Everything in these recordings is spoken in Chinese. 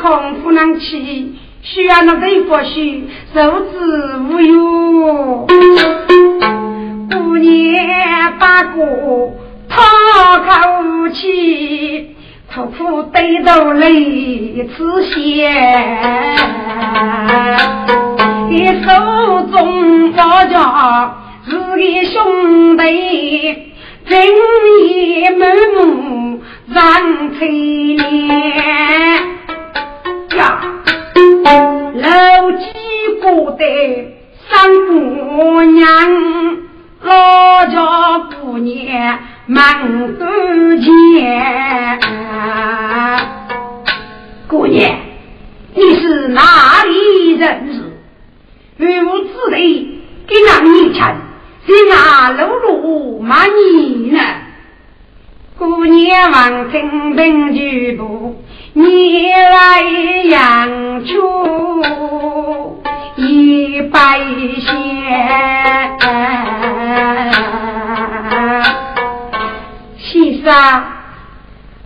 空不能去，需要那对佛须受之无忧。过年八过讨口气，苦苦对头泪似血，你手中包着是个兄弟。人也满目让翠莲呀，老几过得三姑娘，老家姑娘忙多钱。姑娘，你是哪里人士？如无之类，给俺一钱。你那露露骂你呢？姑娘望听本剧部，你来养出一百仙。西沙，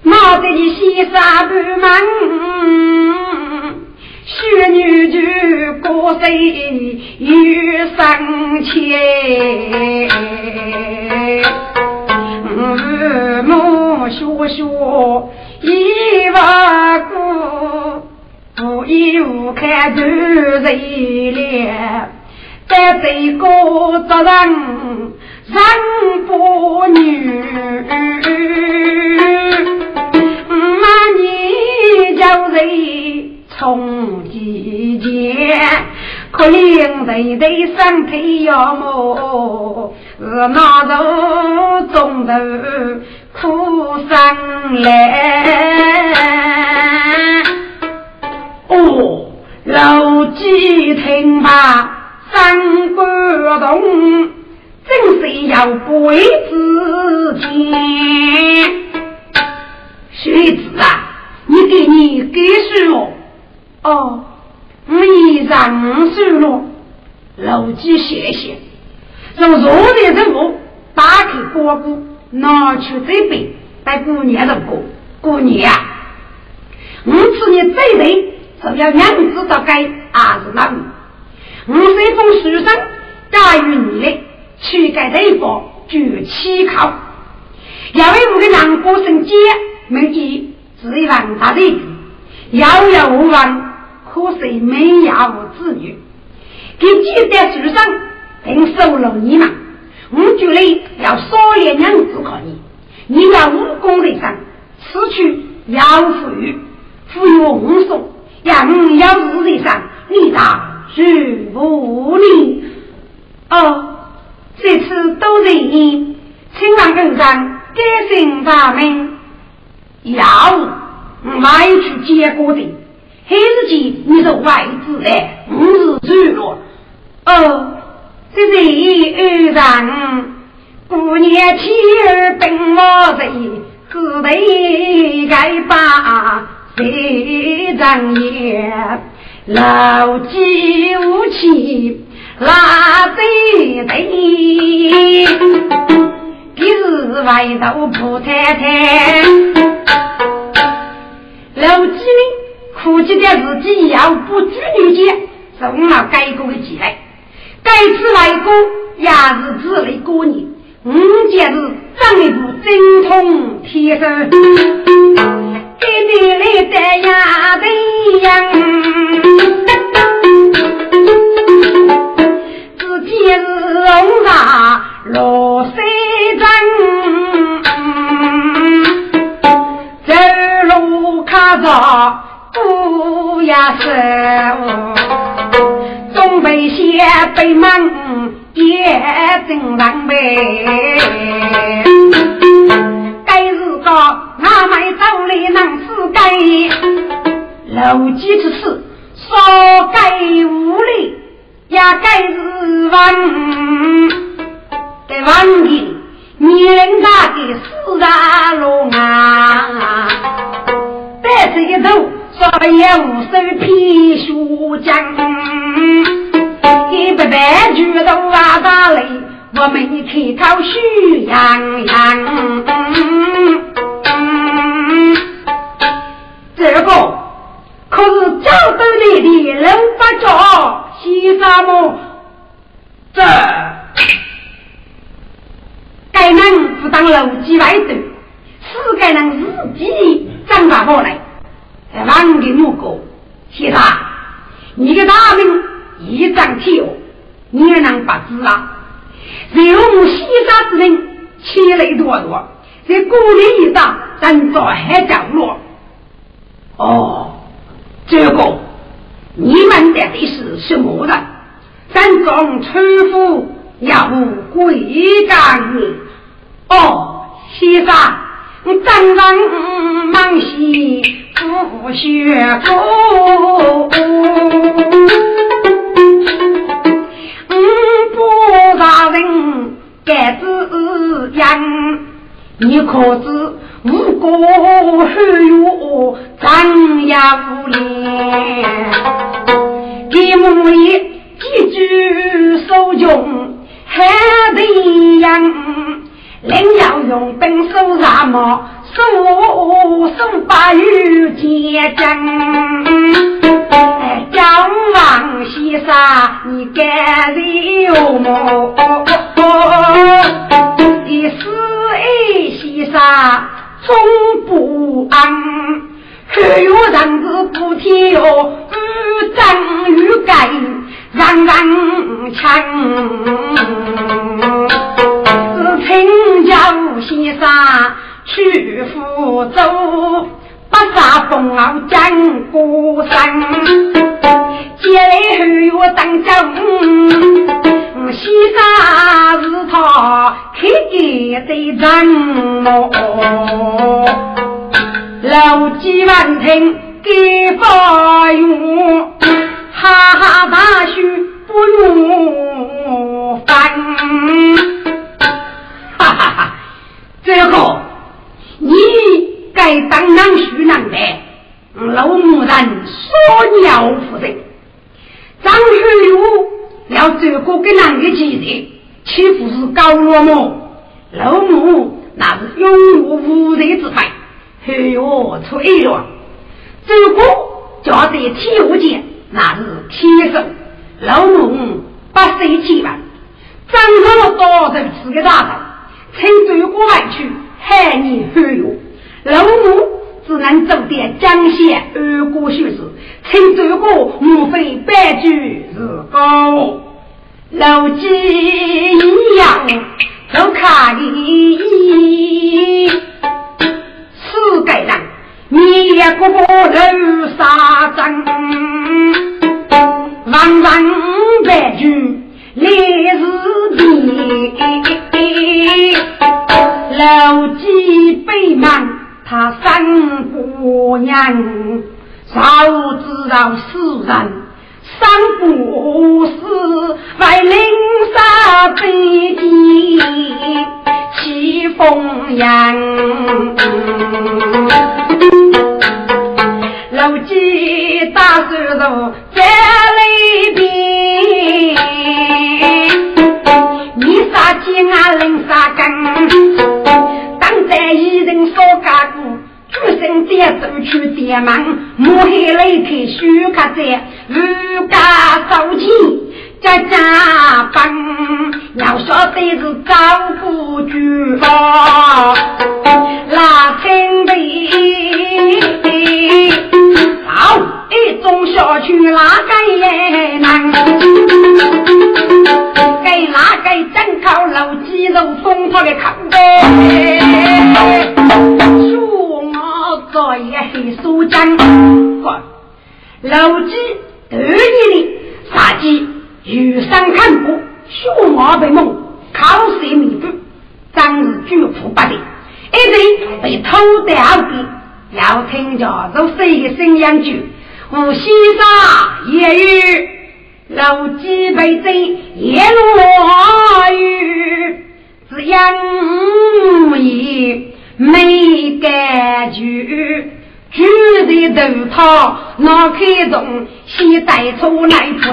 毛得你西沙不忙。许女就过世有生前，父母学学一万古，无依无靠都谁了？在这个责任人不女，那你叫谁？从几间，可怜人的身体要么是那种中头哭上来。哦，老几听吧，三观动，真是要鬼子见。学子啊，你给你给书。哦，你让收了，老几谢谢。从昨天中午打开锅锅，拿出这杯，带姑娘的过过年啊。我次你这杯是要娘子到该还是哪里？我这封书上加于你的，去给对方就乞考。要为我的两个生姐没记，是一万大的遥遥无望。可是没养无子女，给记在书上并收了你嘛？我觉得要少练两字可以。你要武功在上，此去要富裕，富裕无数；要要日在上，你大是无力。哦，这次都是你，请万跟上改姓咱们要买去结果的。黑日记，你是外子的，我是主了。哦，这是一二人，过年天儿等我贼，只得该把谁张眼，老几武器拉贼贼，今日外头不太太，老几呢？苦记的自己要不拘女节，送了该过的起来。该次来过也是自来过年，五节日长一部精通天生，一点来的呀的样，自己是红纱罗衫阵，走路卡着。不呀是，总也被忙也真狼狈。该是个哪买走的难是该，老几之事说该无力，也该是忘。得忘记你人家的四大龙啊，带着一头。少爷无手披雪将。一百百举头啊大雷，我们开口许洋洋。这个可是江州里的人不着，西沙么？这该人不当楼基外头，是该人自己长大过来。王给木哥，西沙，你的大名一张票，你也能不知啊？任我西沙之人，气雷多多，在孤立一上，咱早海角落。哦，这个你们的的是什么人？咱中村夫要归干你。哦，先生，张张忙西不学过，人该子样，你可知？无果后有张牙舞脸，给母爷几句手中还得样，另要用本手杀毛，手手把玉结针。叫王先生，你敢留么？第四哎，先生。终不安，还有人子不听哦，与战与盖，让人强。是请教先生去福州，不杀风傲江孤山，接来后有当将。西沙是他开的人哦，老几万听给发用，哈哈大叔不用烦，哈哈哈！这个你该当男婿难的，老母人说鸟夫人，张学友。要这个给男的记得，岂不是高落么？老母那是永无无人之辈，哎呦，吹了！这个叫在天下间，那是天生。老母八岁七万，长上了多少次个大头，趁这个外去害你哎呦！老母只能走点江县二过学士。听这个，莫非白驹是高？老几一样都看你，四个人灭过楼沙阵，万万白驹来是地，老几背满他三姑娘。早知道世人三不死，为领杀飞机起风扬。楼基大石头在里边，你杀鸡俺领杀根，当在一。出生点走去点忙，摸黑来开书卡在，如家早起家家帮，要晓得是照顾住房，拉清北，好一种小区哪个也难，给哪个真靠老肌肉松脱的靠背。做一黑苏江，老鸡得意的杀鸡，遇上看过，血毛被蒙，口水弥补，张日巨富不得，一人被偷掉的，要听着如谁的声音句，无西沙也有，老几辈子也落雨，只因也没感觉。举的头套脑开动，先带出来不生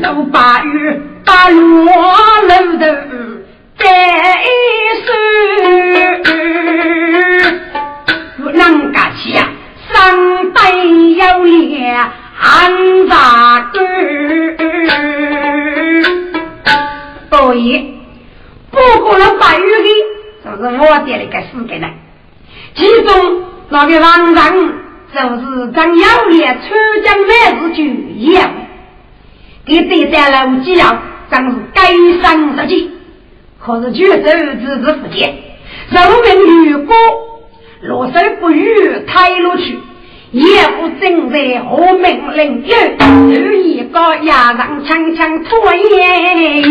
老八月把落楼头再收，不能干起呀，上辈有脸安咋个？所以。不过了八月的，就是我点了个四个人，其中那个王人就是张耀烈出江来日就一样，给对待楼基要真是该生自己，可是举手只是不见，人民如果落水不语，抬落去。也不正在何命令，有一个牙上枪枪拖烟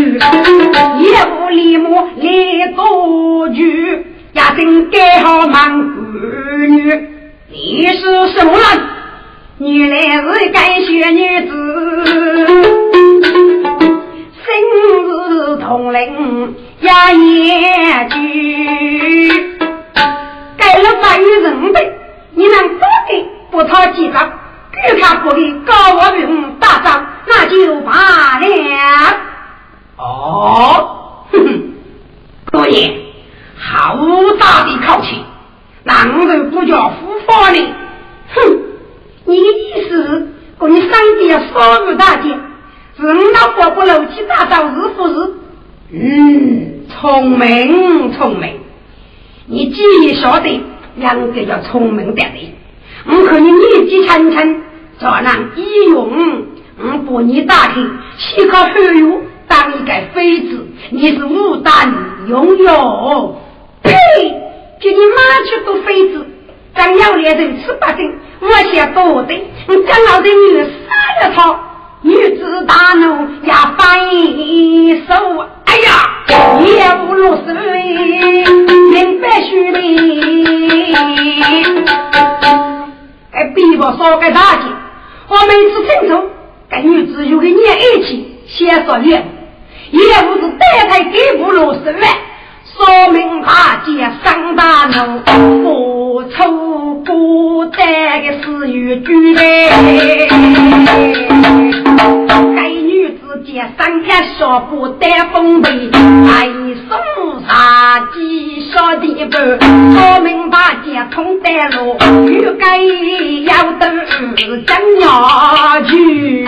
也不立马来多句，也正盖好忙闺女。你是什么人？原来是该学女子，生日同龄呀也句，盖了八月人辈，你能多给？不讨几张，给他不给高我兵打仗，那就罢了。哦，哼哼，姑爷，好大的口气，哪人不叫夫法呢？哼，你的意思是，过你上帝要少于大姐，是我老婆不漏气打仗是不是？嗯，聪明聪明，你既然晓得两个要聪明点的。我看你年纪轻轻，咋能一勇？我把你打开，先靠后用，当一个妃子，你是武胆拥有。呸！叫你妈去做妃子，张要脸人吃八斤，我想多的。你张老的女儿杀了他，女子大怒也翻手。哎呀，也不如是明白虚名。比不少个大姐，我每次清楚跟女子有个年一起先说你也不是带台给不落十万，说明大姐上大怒，不愁不得的是有举嘞。该女子见三天说不得风背，哎，送茶几小地步，说明大姐通得路，欲该要得真要去。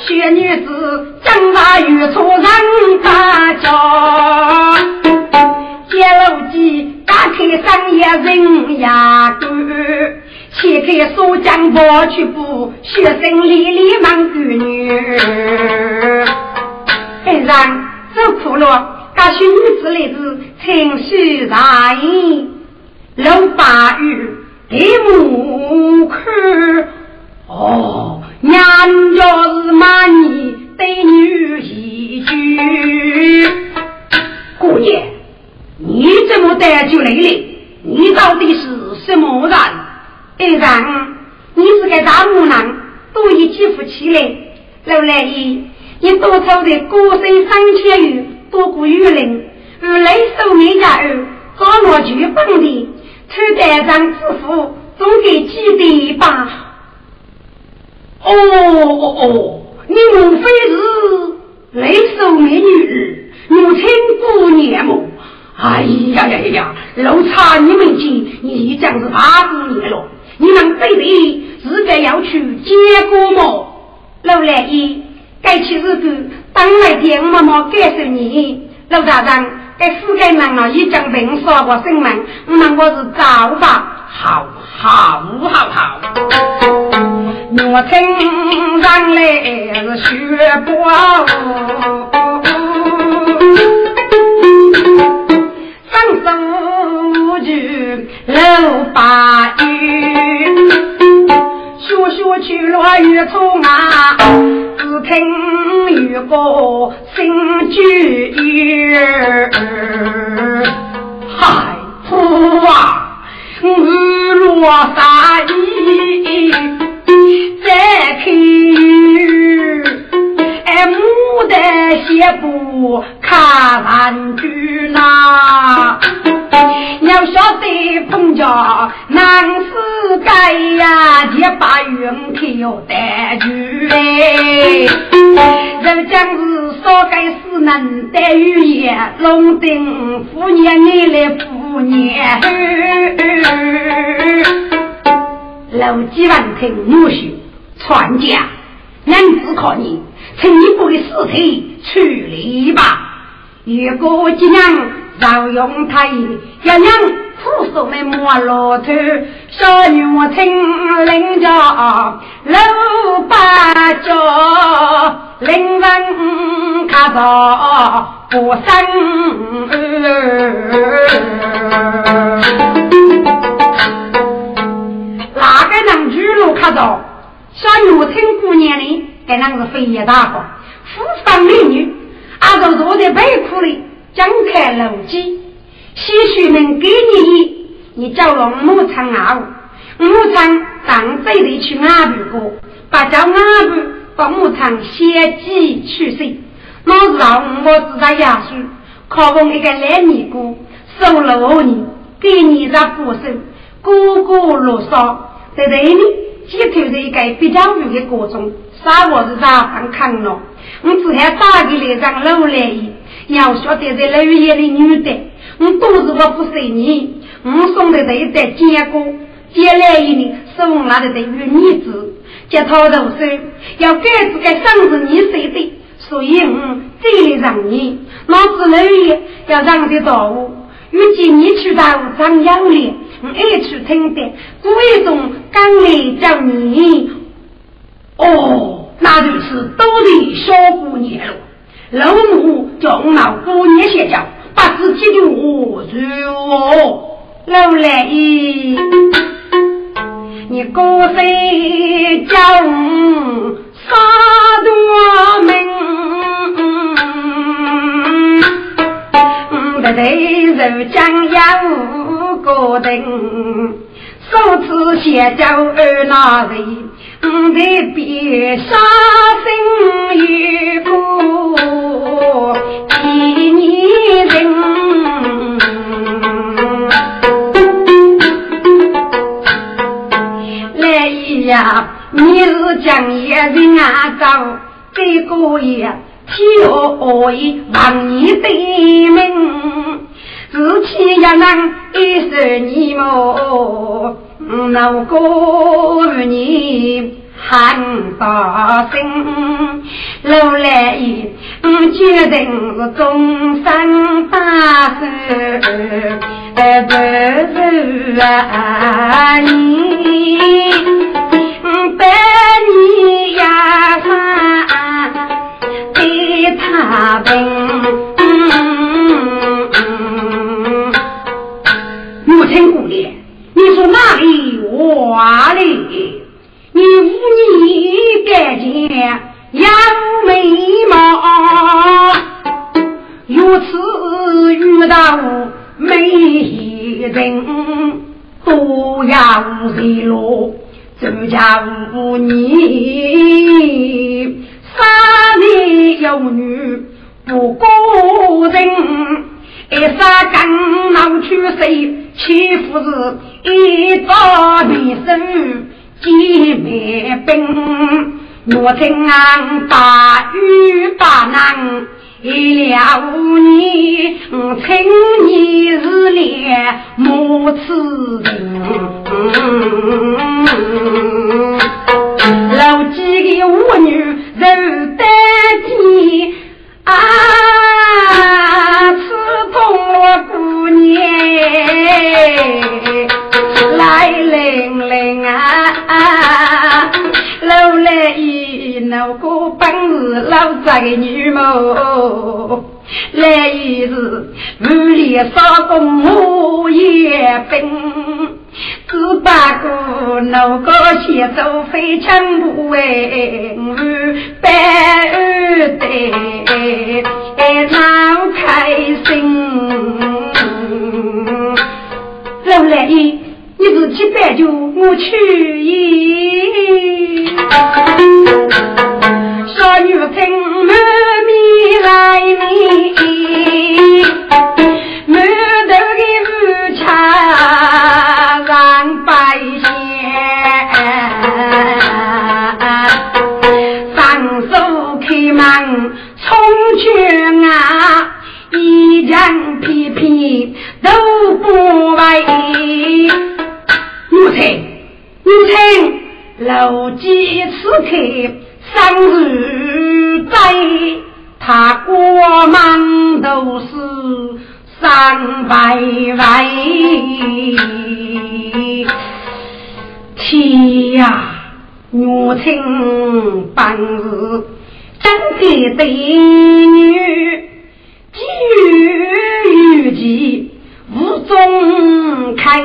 小女子长大遇错人大家，接楼机打开商业人牙沟。切开锁江波去补，学生里里忙闺女。哎让走苦了，大学女子来自情绪大意，老八月给母看。哦，娘家是骂你对女一句。姑爷，你怎么带就来了？你到底是什么人？二长，你是个大木郎，多一起夫起来。老来爷，你多抽的歌声三千余，多过玉林，如雷守美家儿，高罗举本的，抽单张致富，总给几对吧？哦哦哦，你莫非是雷守美女儿，母亲姑娘么？哎呀呀呀呀，老差你们亲，你已经是八姑娘了。你们背地自个要去结果么？老来爷，该去日子当来爹妈妈感受你。老大人，该四个人啊，已经被我说过声门，那我是造法，好好好好。我听上来是学波，上手就老八月。学学去了玉兔啊，只听有个新句儿，嗨，父啊，落山再看，哎，牡丹写不看兰句呐。要晓得彭家难是该呀，结把云口带去嘞。人将是少该是能得语言，龙定虎年你来虎年。老几万听母婿传家，娘子靠你，请你不给尸体处理吧。如果今娘。赵永泰要让父叔们摸骆驼，小女我听领着老八家，领人看到不生。哪个能举路看到？小女我听姑娘的，该那是飞也大方，富商美女，阿都坐在背库里。张开楼基，些许能给你，你叫龙母场阿五，母场当这里去阿布哥，把叫阿布把牧场先机去世，那时候我只在亚叔，考问一个烂尼姑，收了我你，给你在不手，哥哥落少，在这里寄托着一个比较远的各种，啥我是咋办看了，我只想打给那张楼来。你要晓得，在老爷的女的，我都是我不随你，我送的这一袋坚果，接来一年送来的这玉米子，接套头手，要盖子盖上子你谁的，所以我这里让你，老子老爷。要让的到我，预计你去到张养脸，我爱去听的，故意种刚来叫你，哦，那就是都得小姑娘了。老母叫我老姑娘先讲，把自己的话说。老来姨，你高声叫我杀多门，不对如将要五个人，首次先叫二那人。在边杀生与苦，一年人来呀！你是将夜人啊走，这个夜天黑已望你对门，自欺也能一时你么？老哥你喊大声，老来也决定是终身大事，不是啊你，百年呀三给他病。母亲姑娘。你说哪里话哩？你无你干净有眉毛，如此遇到美人，多要谁路？周家无你，三男有女不过人。一杀刚闹去谁？岂不是一朝离手几万兵？我听俺大雨大难，一了五年，请你日烈母子人。老几个妇女肉担天啊！姑娘来玲玲啊，老来一那个本事老杂的女谋，来一是屋里少工我也分，只不过那个写手非常不文，白二代闹开心。老来爷，你自去摆酒，我去也。小女听满面来你。亲，老几此刻生日在，他过门都是三百位。天呀，母亲办事真的对女，急于急。无中开，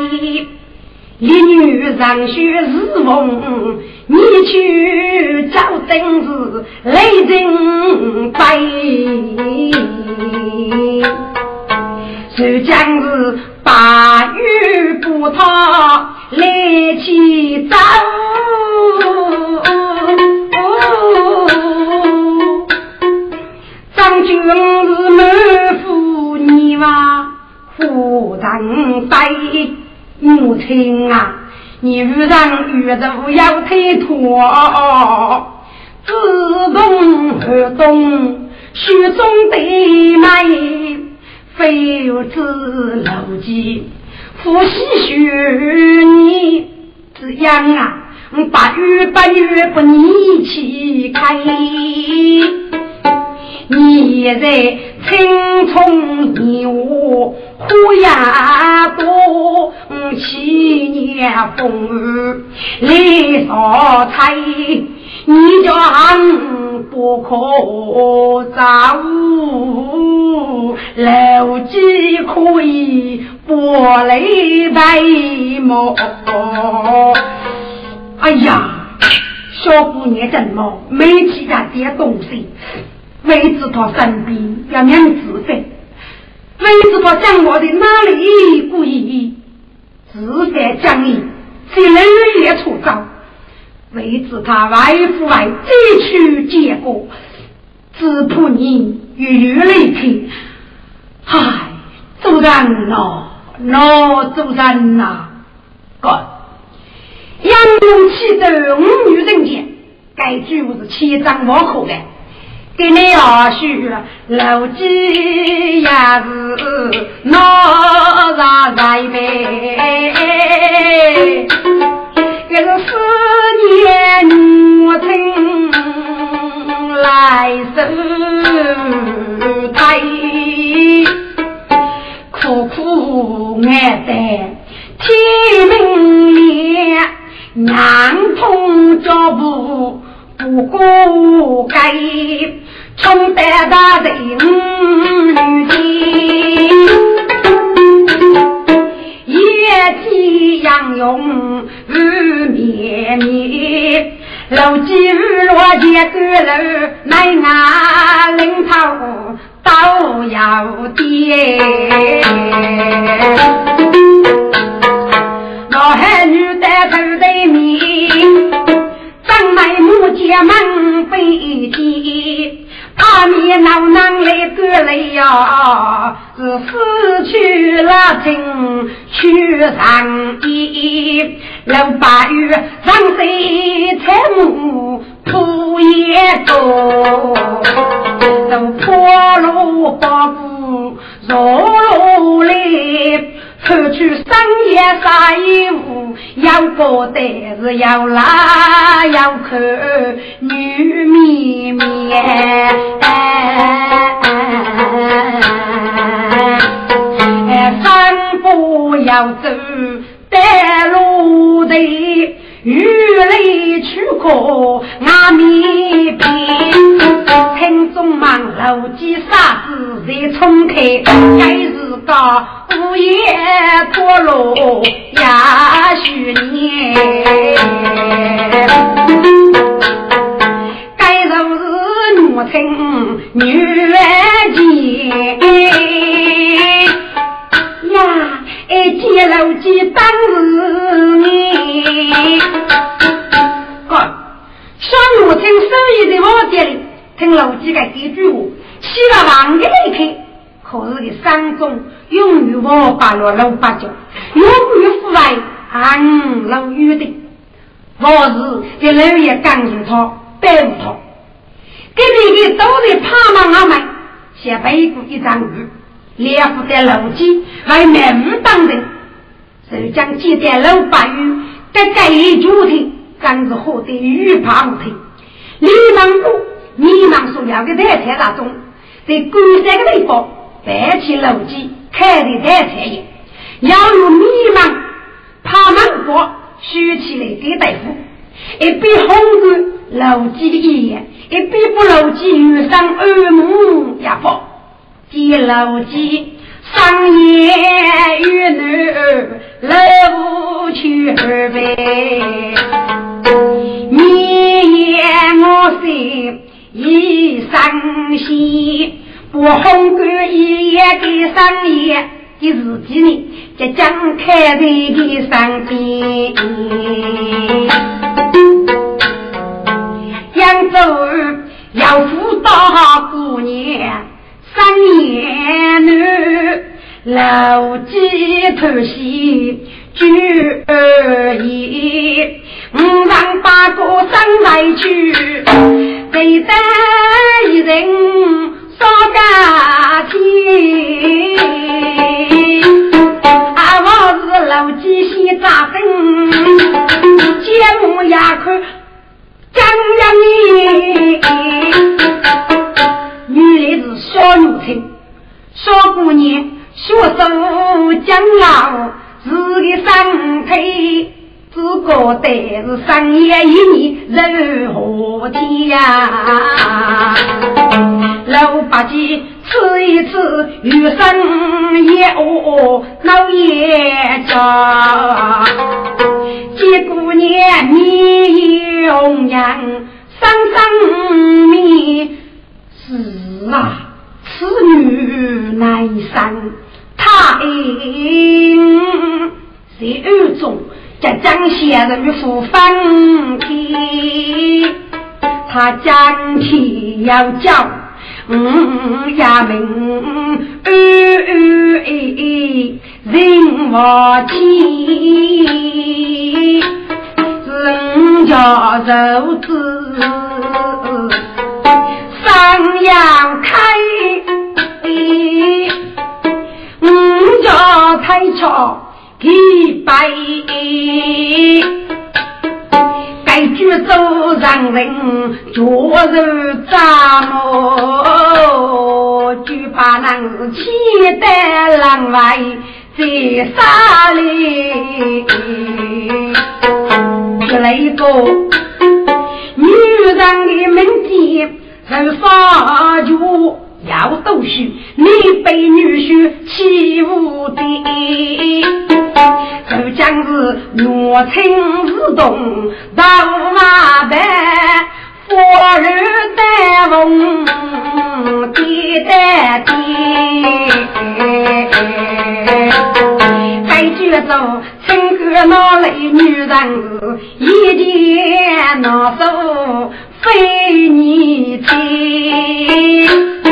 一女上学是梦，你去找真是雷人悲。谁将是八月不逃来起早？张军是满腹泥瓦。夫人对母亲啊，你遇上遇到要推脱，自动而动，虚中的美，非有子老几，夫妻许你这样啊，八月八月不逆起开。你在青葱年华，虎牙多，七年风雨来少彩，你将不可造物，老几可以拨来白毛。哎呀，小姑娘怎么没其他点东西？为知他生病要娘自费，为知他讲我的哪里故意自在讲义，谁能也出招？为知他外父外再去结果，只怕你越来去。唉，主人呐，那主人呐，哥，杨勇气得五女人间，该句是千张万口的。给你二叔老几也是闹上在呗，这是思念母亲来受胎，苦苦爱在天明亮，娘痛脚步不顾该。冲得大人女的，夜气杨勇雨绵绵，楼基雨落结个楼，奶伢领头都要跌。老汉女带头对面，门飞起。怕你老娘来个来呀，是失去了情去上衣，老八月上山采木铺野多，都破路八股绕路来。出去商业啥衣服，要过得是要拉要看女绵绵，三步要走带路的，雨里去过阿弥边，忙。楼基沙子在冲开，该是个午夜陀螺呀许年，该就是母亲女儿呀，哎，接楼基当是你，哥。双母亲手艺的我店里，听老几个几句话，洗了房的那一刻，可是个山中永远我把落老八角，永远腐败暗老雨的。我是给老爷赶紧他白无他，给这个都在怕忙阿买，先背过一张鱼，连副的老鸡还满五当人，就将几袋老八鱼给盖一主题。刚是获得玉旁听，李芒谷迷茫所要的台菜当中，在关山的地方白起楼机开的台菜业，要用迷茫怕芒果竖起来给大夫，一边红日楼机一眼，一边不楼机遇上耳目也不，接楼机。商业与女来无去二呗，你言我心已伤心，不红干一夜的商业的日记呢，即将开在的身边。扬州要辅导姑娘。三年女，老几头戏举而已。五丈八个生来去，谁得一人少家庭？啊，我是老几先扎根，节目也看张扬你。女来是小奴才，小姑娘学手将老，自个身体只觉得是三夜一年如何天呀？老八戒吃一吃，余生也饿老也家。这姑娘你容颜生生命。是啊，此女难生，他因在暗中在张先生府分天，他将天要叫，嗯呀明，哎哎哎，人我妻，人家如子。三阳开，五家太吵一百，该举走让人脚肉扎么？就把那气得狼外在沙里，来一个女人的门前。人发觉要读书，你被女婿欺负的，就将是若情似动，到马班，花儿带风，地带地，该觉着情歌那类女人一点难受。非你亲，哥，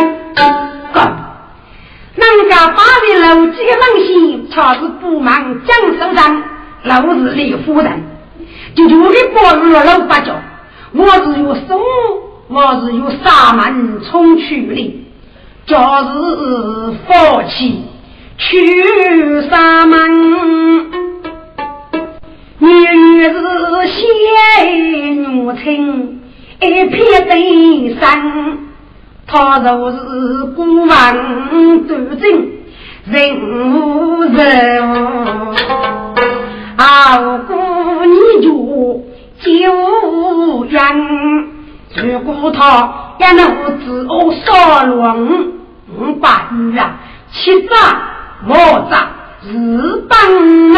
人家八里楼几个门西，恰是不忙江首长，老是李夫人，就就给包入了老八角。我是有生，我是有沙门冲去的，就是放弃去沙门，女是仙女亲。一片悲伤，他若是孤王独尊，人无人物，傲孤你就救人。如果他干那我子我少龙五百余啊，七丈五丈日当门，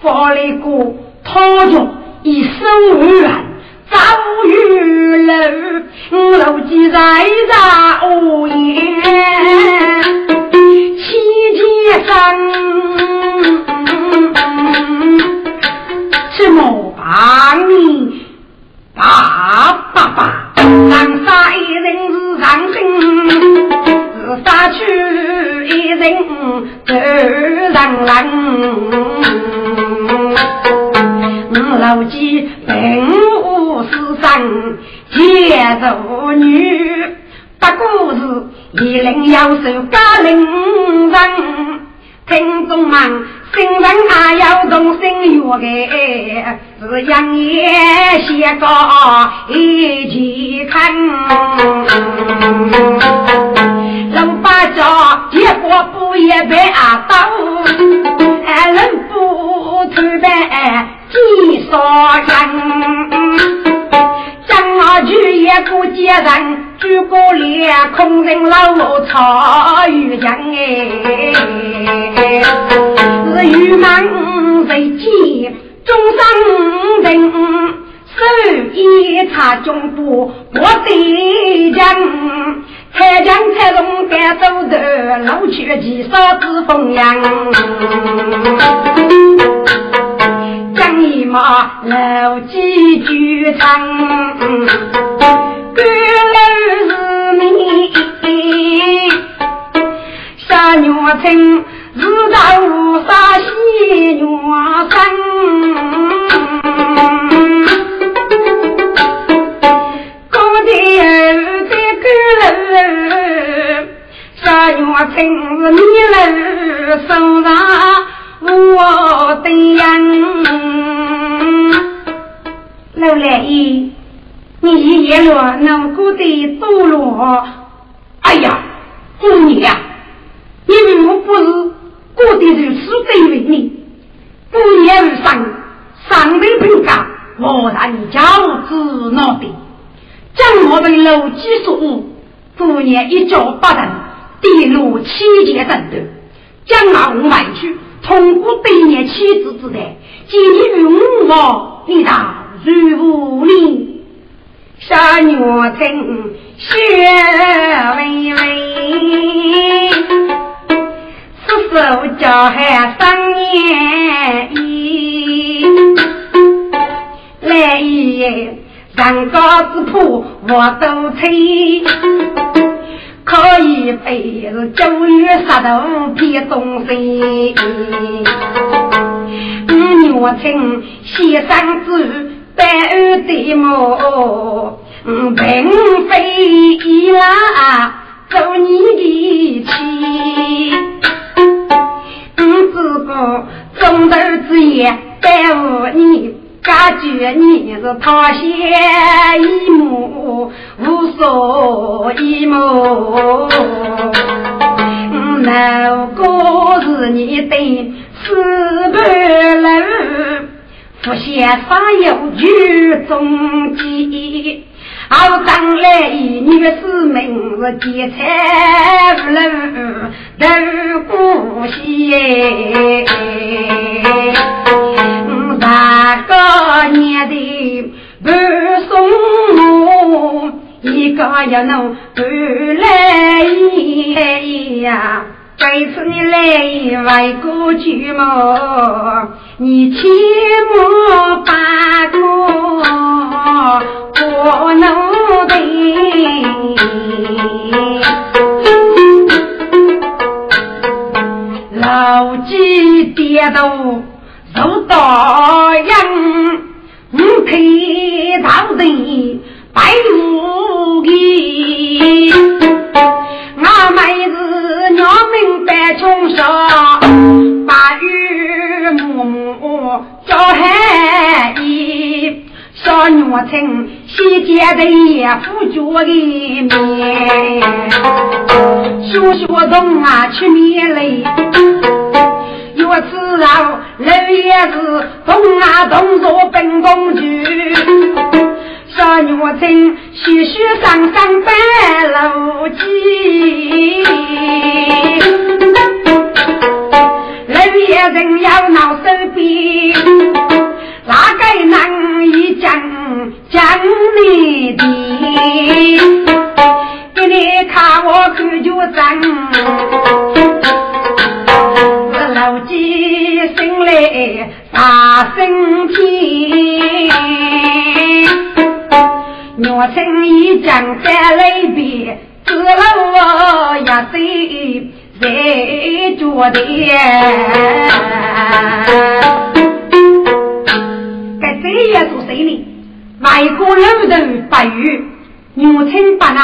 发了个讨着一生无缘。早雨楼，楼记在在屋檐，七阶上，什么帮你爸爸爸，上杀一人是上身，是杀去一人走上人。老几并无私生，接奏女，不过是一人要受家令人。听众们，新人还要动心药的，是杨爷写个一起看。老八家结果不也被阿斗，还能不偷白？几少人？张阿菊也不接人，举过脸空人老草遇江哎，是玉门在见中山人，手一插中部我对将，才将才龙赶走的老去几少子风扬。你妈老几句唱，歌楼是你山月城，日头杀西老来爷，你一夜落能过得多落？哎呀，姑娘，你为我不是过得如此卑微呢？姑娘而上，上位平高，我让你教子闹的，将我的楼基数，姑娘一脚不蹬，跌落七节等头，将我卖去。通过百年妻子之代，今日与我你道如何呢？杀月城雪微微，四手叫喊三年一，来也山高之坡我都吹。可以背是九月十头撇东西，五月春西山子白二的毛，并非伊拉做你的妻，五只个中头之言耽误你。感觉你是他先一母无所一目，那个是你的四半楼，不写上有句中记，好上来女士们是劫财楼都不稀。大个年的不送我，一个要弄半来呀。这次你来外国去么？你切莫把个过奴的，老几跌倒。走大洋，五开大地白无义。我妹子娘明白穷少，把雨母母叫海衣。小女亲西街的夫家的面，学学东啊吃面嘞。月子后，六月是东啊东坐奔公去，小月母亲徐徐上上白楼记，楼夜人要闹手笔，哪个能一讲讲你的？给你看我口就脏，是老几生来大身体。我曾一讲在那边，知了我也是在做的。该这样做谁呢？外国老头白玉，母亲不能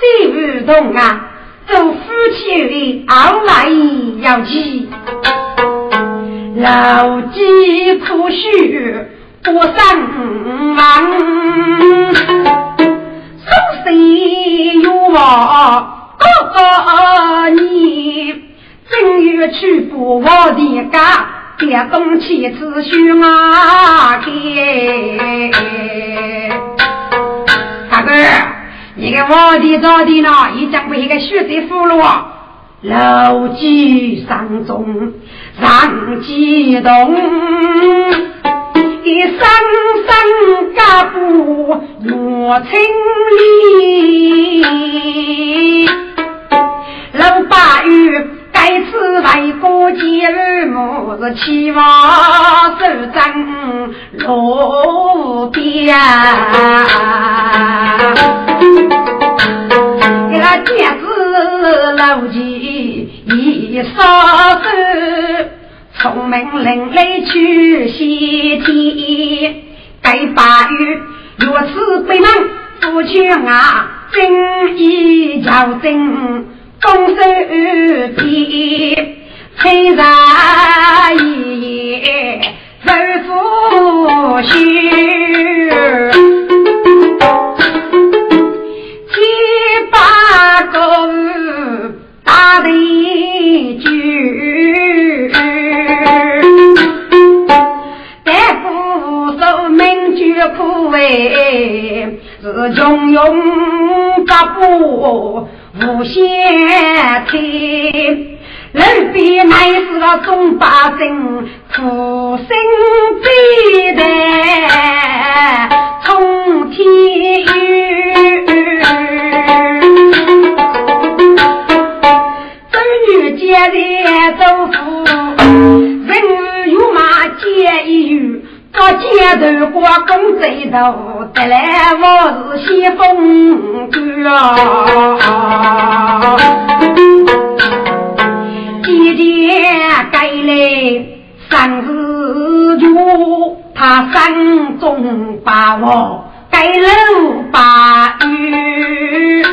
再不动啊！做夫妻的傲来要气，老几苦须。我上忙，送谁有我哥哥你，正月去不我的家，别动妻子许啊给。大哥，你给我的找的呢？已经被一个血贼俘虏，牢记上中，上激动。一声声家父若清里，老八月该次为国节日，莫是期望守正路边。一个戒指老几一烧手。聪明伶俐去西天，该八月如此不能夫妻啊，正义叫真，丰收皮，催人也受福须，七八个大对句。苦为是穷用八步无限天，人比乃是个中百姓，苦心悲头挂公贼头，得来我是先锋官啊！姐姐该来三字句，他山中把我盖楼把雨，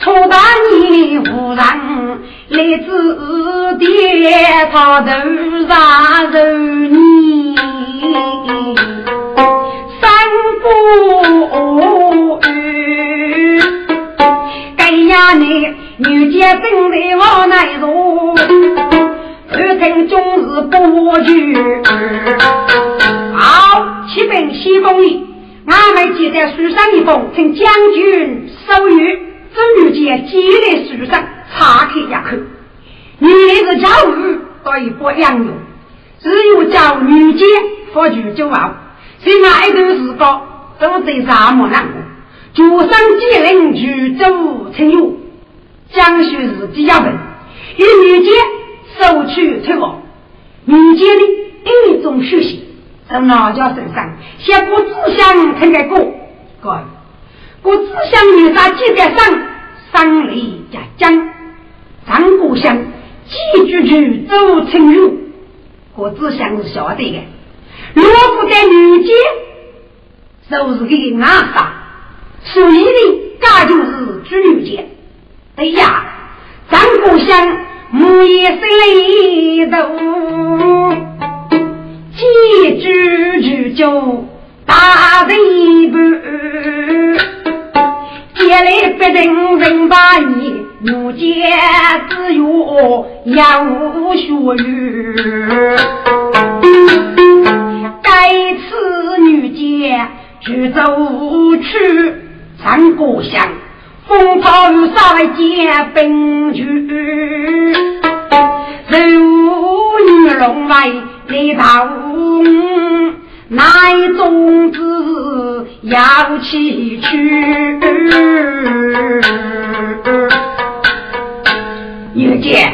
初大年忽然来自爹，他头上揉泥。三不语，该呀你女杰正在往内坐，二听终日不句。好，启禀西风里，俺们记在书上一封，请将军收谕。这女杰记在书上，查看一看。女子教育可以不养用，只有叫女杰。发觉就好，在那一段时光都在沙漠难过。主上接令去走成友，江苏是第一本，与女杰收取退货。女杰的一种学习，在哪家身上，写过志向听个过，过过志向女啥记得上，上里加江，张国香几句句走成友，我只想晓得的。若不在女界，就是个阿杀，所以呢，这就是织女界。哎呀，张国香木叶生里头，几句句就大人不，借来不等人把你，女界只有要学语。该此女杰去走去唱故乡，风涛雨沙来见兵去，人无女龙来立大乃种子要起去。女姐，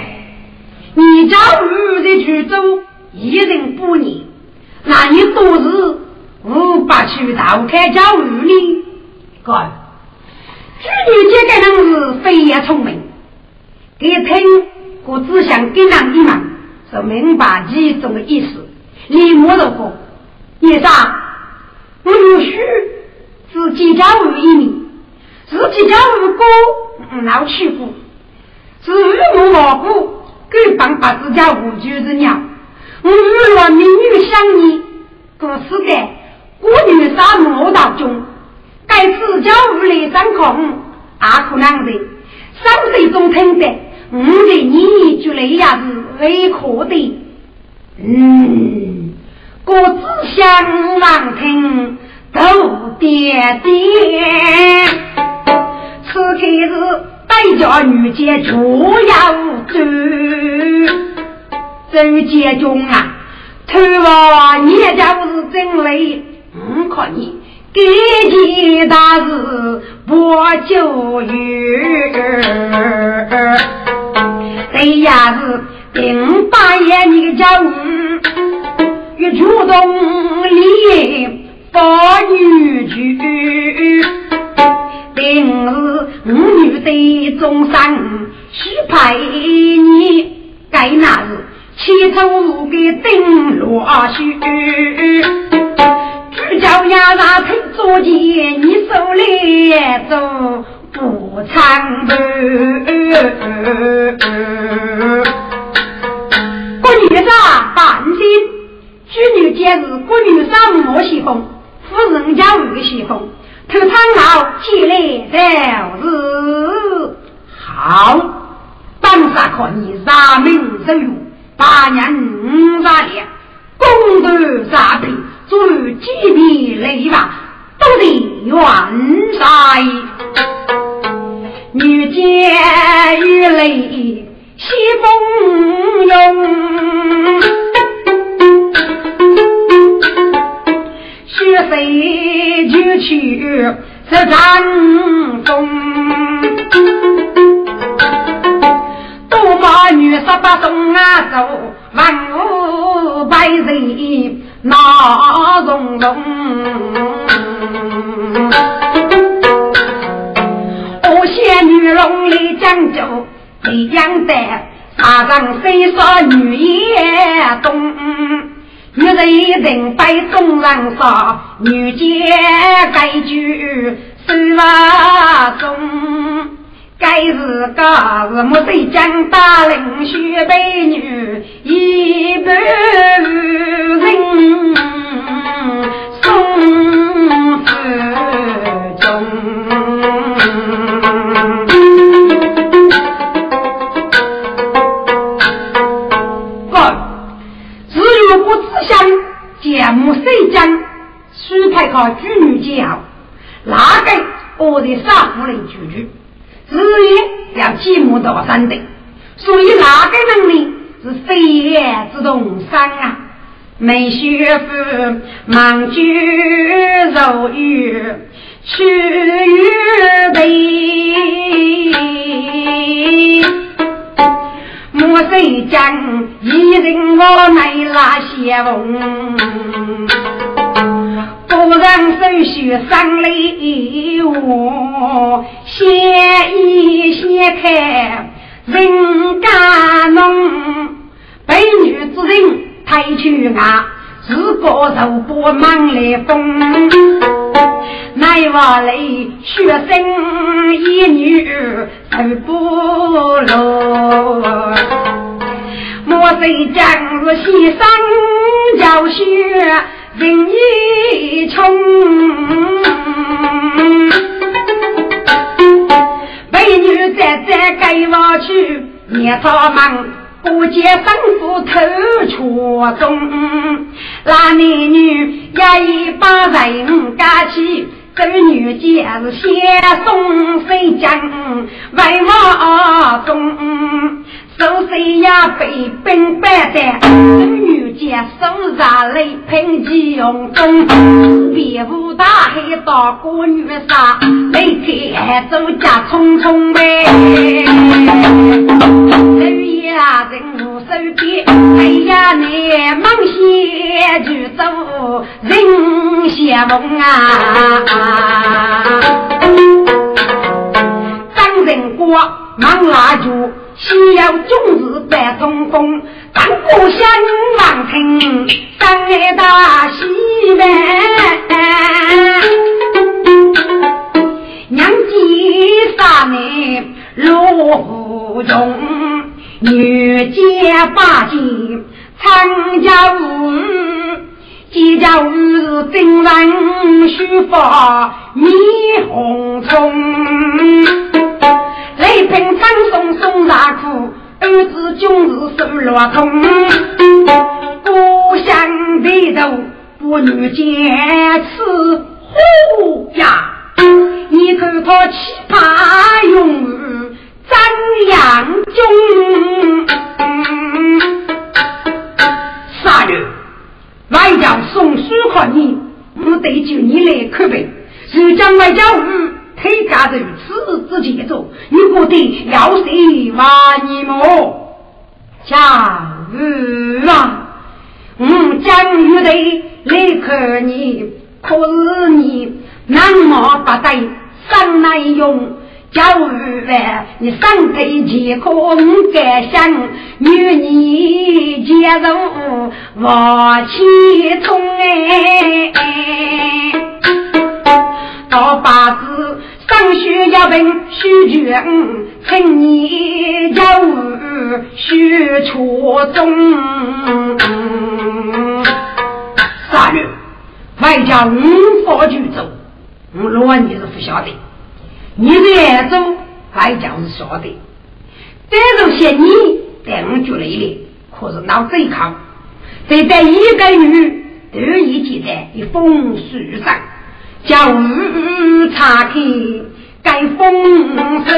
你家儿的去走，一人不你，那你都是五百去道开家儿呢？哥，这女姐个人是非也聪明，给听我只想跟人一忙，是明白其中的意思。你莫如果。叶啥？我有许自己家无一名，自己家无哥闹欺负，是日暮毛骨，给帮把自家无就是娘。我日落美女想你，可是的，我女杀莫道中，该自家无来掌控，阿可能的，三岁中听的，我的你就来也是为可的，嗯。各自相望听都点点，此刻是待家女杰主要走，周杰中啊，头发你家不是真累，嗯，可你给件大事不就有，对呀是顶半夜你个家务。欲主动立发女婿，定是五女的终生许配你，该那日起初给定落许，只叫丫头推坐前，你手里走不长路。我女婿担心。去年节日，国女上母西风，夫人家五个西风，头苍老起来就是好。当杀可你杀命受辱，八年杀烈，公德杀平，做几年累吧，都得元帅。女见玉泪西风涌。血水就去是战中，多把女十八送啊走，万物百人闹融融。我仙女龙里讲究，一样的，杀人虽说女也懂。女人一定被众人杀，女杰该举手拉中，该是个是莫非将大林雪被女一半人。没学夫忙举肉鱼，去鱼背。莫谁讲一人我乃拉些风，不让手续上泪我，先一先开人家弄，被女之人抬去啊。自个受不忙来风，奈话嘞，学生一女受不落。莫非将是牺牲教学人一穷？美女在在该我去，年少忙。不见生父头错中，那男女也已把人家去。这女杰是先送谁将外马中，手谁呀被兵败的？这女杰手上雷喷起用中，别无大海大过女杀，雷开走家匆匆呗。边，哎呀你忙些就走人先梦啊。张仁国忙拉住，需要终日白通风。当故乡望听，三大西门。娘子三年落户中，女家八斤参加舞。几家五日定人须发霓虹葱，雷平张送送大苦，儿子今日受了痛。故乡的头不女见此虎呀，你看他奇葩勇武张扬中，杀人。外交送书和你，不得就你来可悲。如将外交务推家如此之节奏，你不得要谁骂你么？家务啊，我将玉得来看你，可是你那么不得上来用。家务万，你身体健康敢想，与你接入往前冲哎！到八字上学要问须卷，趁你家务须初中。三月，外加五方举走，我罗你是不晓得。你这种外教是晓得，这种嫌你带我觉了一点，可是脑子一靠，这在一个月都一记在一封书上，叫五查看该封书，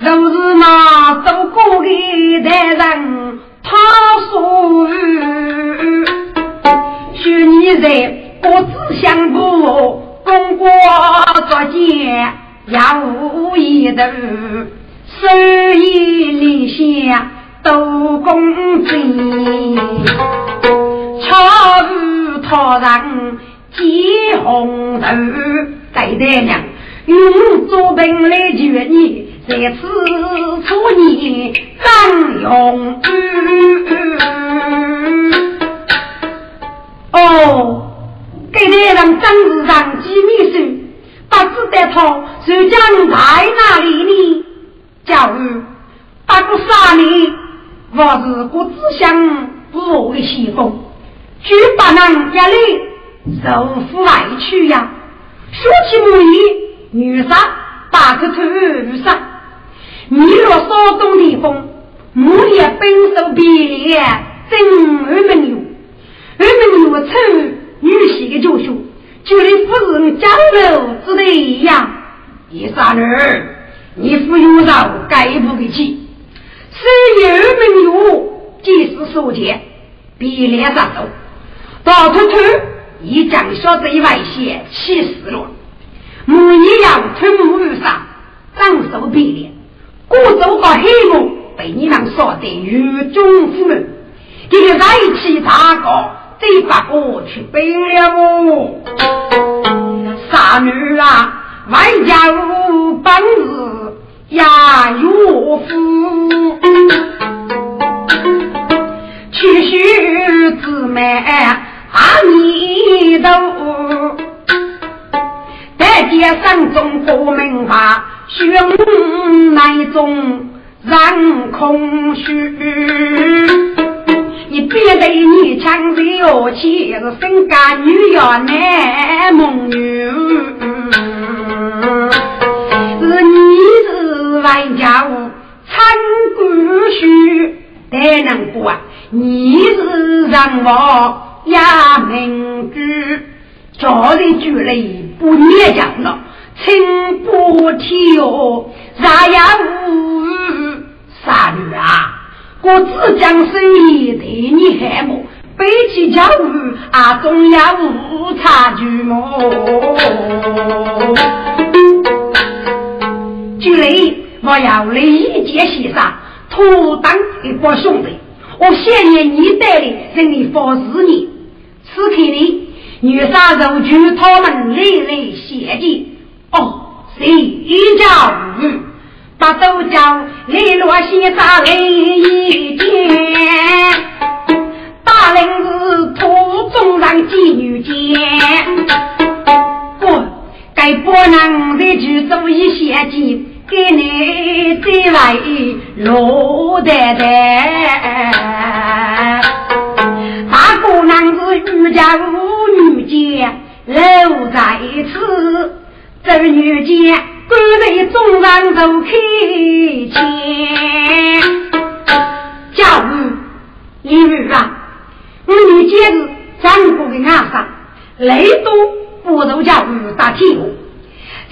若是那走过的人，他说，许你在各自相顾。中国作剑要无一头，手艺立下都公正，巧遇他人结红头，对得娘用作本来绝你，在此处你张勇。哦。给那人张子上几米手，不知道他是将在哪里呢？假如八个三年，我是国子乡不为先锋，绝不能一来受苦外去呀。说起母女，女杀八个头女杀，你若稍动地风，母也本受别离，真二门有，二门有丑。女婿的教训，就连夫人家楼之类一样。第三儿，你父有饶，该不给起。是有没有？即是所见，比脸上走。大秃秃一将小贼外泄，气死了。母一样吞母而杀，长手变脸。古走和黑幕被你们说的狱中之门，这个外戚大哥。这把过去背了我，傻女啊，万家无本事呀，岳父，去须自卖阿弥陀，在街上中国门法，胸内中让空虚。你别对你强子哟，气是身干女呀，男梦女，是你是万家务，参官须，得能过啊，你是让我呀民主，朝廷举雷不灭将了，清不天哦，啥也无语。傻女啊，我只将生意对你害我，背起家务啊，总要无差距么？举雷，我要立即协商，妥当一波兄弟。我想念你带的，让你服侍你。此刻呢，女杀肉去他们累累血迹。哦，谁叫雨？把豆角泪落西沙泪一点。大林子土中让妓女见。不，该不能再去做一些计。给你带来罗太太，大姑娘是渔家妇女间留在此，这女家官为中上走开前，家务因为啊，我女家是张国的阿嫂，雷多不如家务打天下，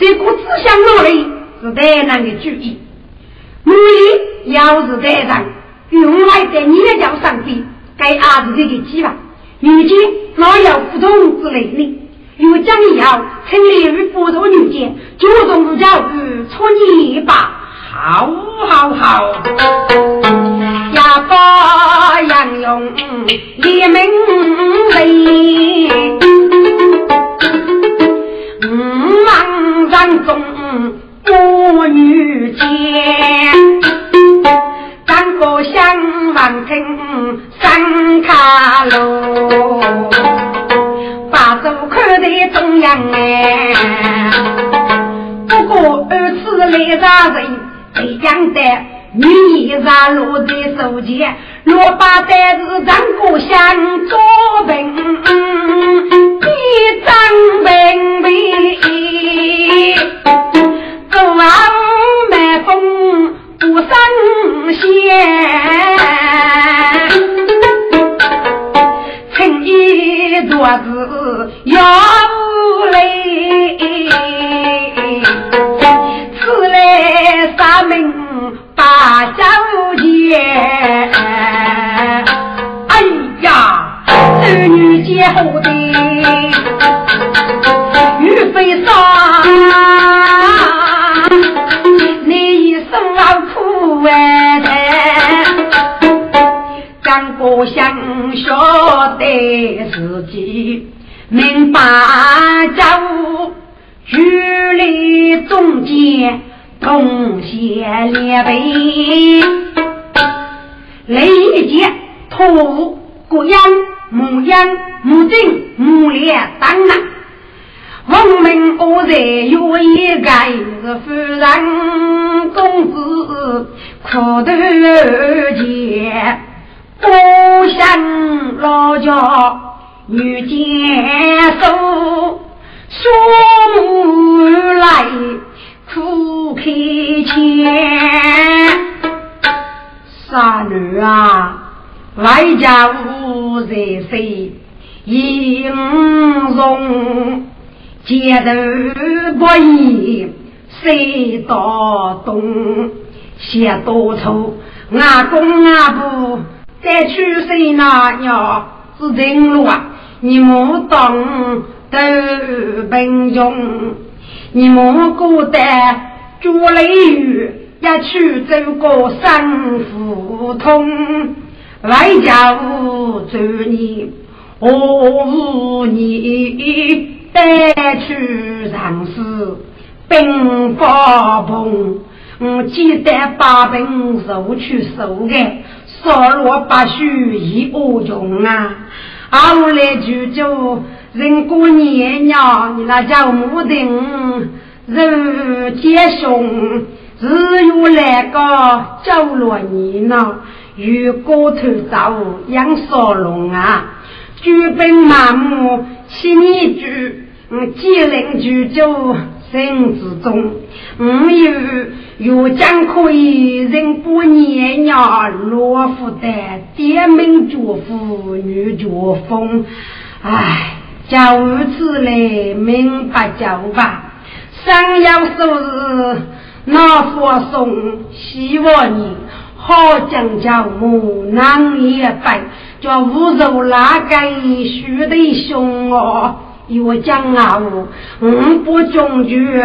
这个只想哪里？是带人的主意，女要是带上，用来在你的脚上边，该儿子这个计划，女间老有不同之类的，有将要成立于不同女间，主动是教育搓泥巴，好好好，呀把杨勇立名为，五万人中。妇女间，张国相望听三卡路，把手看在中央哎。不过二次来杀人，这样的女衣纱落在手间，若把带是张国相做本，一张本本。过往满风不生仙，多子又泪滴子来撒命把家还哎呀儿女皆后的雨飞沙你一生劳苦哎。张国祥晓得自己明白家务，距离中间同写列碑，雷杰土国阳牧羊木正木烈当然。文明我在有一个是夫人公子苦头钱，不想老家女坚守，说母来苦开钱。傻女啊，外家无人谁应容？街头不易，谁道东？写多愁，阿公阿婆在去世那年是真路啊！你莫当得贫穷，你莫过得做雷雨，也去走过三胡同，外家无做你，我无你。带去上司兵发崩，我记得把兵收去收的，少落八须一恶穷啊！后来就叫人过年呀，你那叫木丁肉结胸，只有那个走落年呢，与锅头灶养烧龙啊，举兵满目七年句。嗯，吉林居住生之中，我有有将可以人不年呀，罗福的点名祝福女祝风，唉，叫儿子来明白教吧。想要说是那佛送，希望你好讲教母难也白，叫侮辱那个虚的兄哦。我讲啊，我我不中举，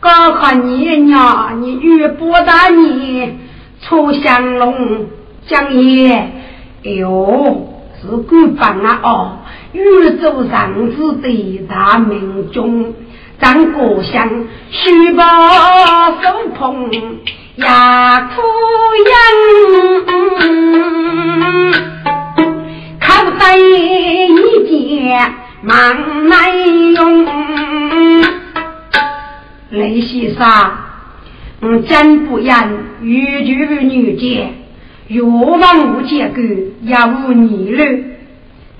高考你娘，你遇不打你，楚香龙江爷，哎呦，是官方啊哦，宇宙上子的大明中，咱故乡虚报手捧呀苦样，靠在一件。忙来用，雷先生，嗯，真不言，玉句女杰，若望无结果，也无逆路。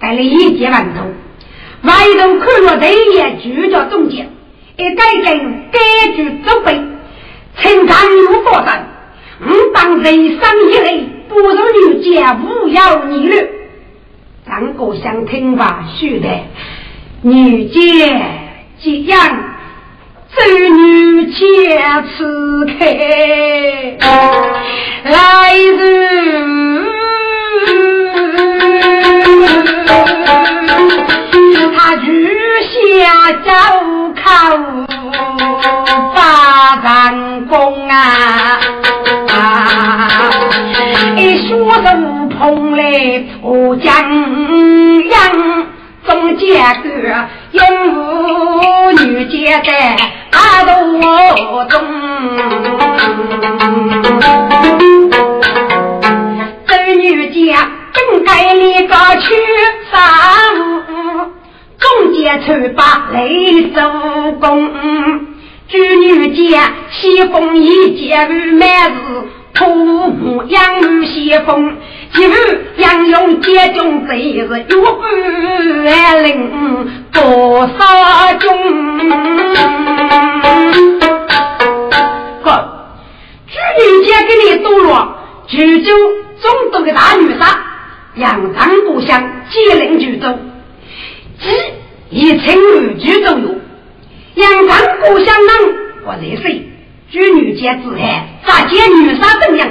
带了一节馒头，外头看了这也就叫中间，一改跟该句走背，成长有发展。嗯，当人生一类，不如女杰，无要逆路。张国相听罢，说的女杰这样，周女杰此刻来日，他举下招考发战功啊！一说着。红来我江阳，中间个永无女杰在阿斗中。这女杰本该立个去杀中间出把雷手工。这女杰西风一节日满日，土木养女西风。几乎杨勇接中贼是有二零多少军？哥，朱女杰给你多了，徐州中都的大女杀，扬长故乡，接领徐州，即一称二举都有。扬长故乡人我认识，朱女杰之害，咋见女杀怎样？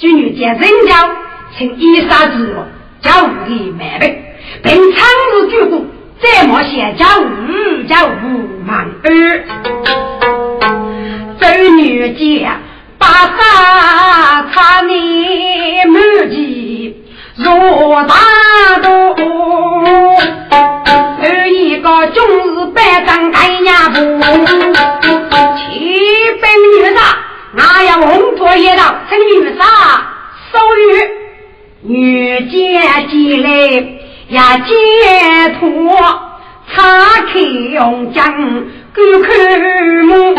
朱女杰人家。请一杀之路，叫无力满背，并长日举步，再莫嫌叫无叫无忙儿。周女家把杀差你满记，若大多，有一个终日百丈盖牙布，骑兵女杀，哪有红拖一道，请女杀收于。女杰进来呀，解脱，岔开用将，观看目，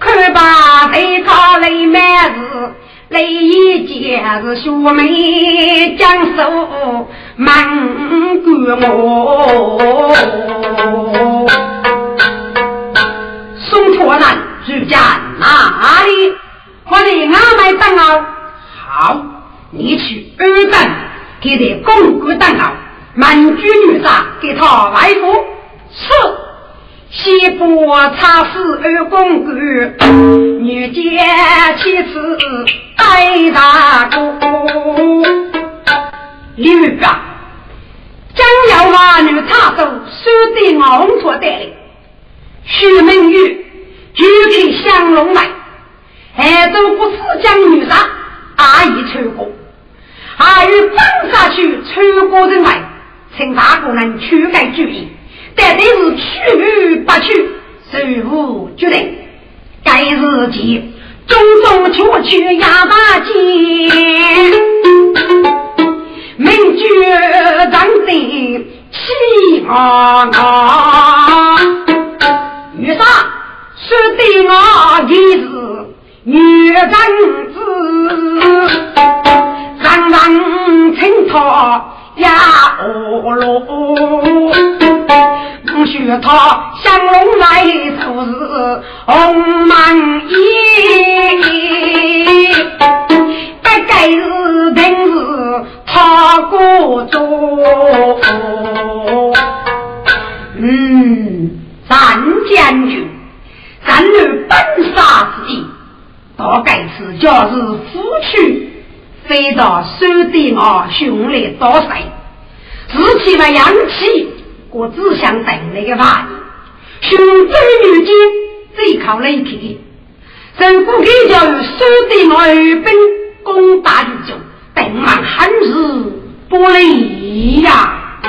看把背靠雷满是雷一件是学妹将手满管我，送错人住家哪里？我的阿妹等我好。你去二等，给他公关蛋糕，满居女杀给他来福。是，西部差事二公关，女杰妻子戴大哥。六个，将要娃女插手，收得昂错带领。徐明玉举起降龙来，还都不是将女杀，阿姨穿过。还有放下去出国人来，请大姑娘驱赶注意，但得是去不去，随无决定。该日期中中出去压大街，名绝长得气昂昂。女啥？说的我的是女人子。让让青草呀哦喽，不许他降龙来出是红满衣，不该是定是他过中。嗯，三将军，咱女本杀之地，大概是就是夫妻飞到苏地马熊来打水，日起了氧气，我只想等那个娃。兄弟女间最靠内气，人府给叫苏地马有兵攻打一中，等满汉是不利呀、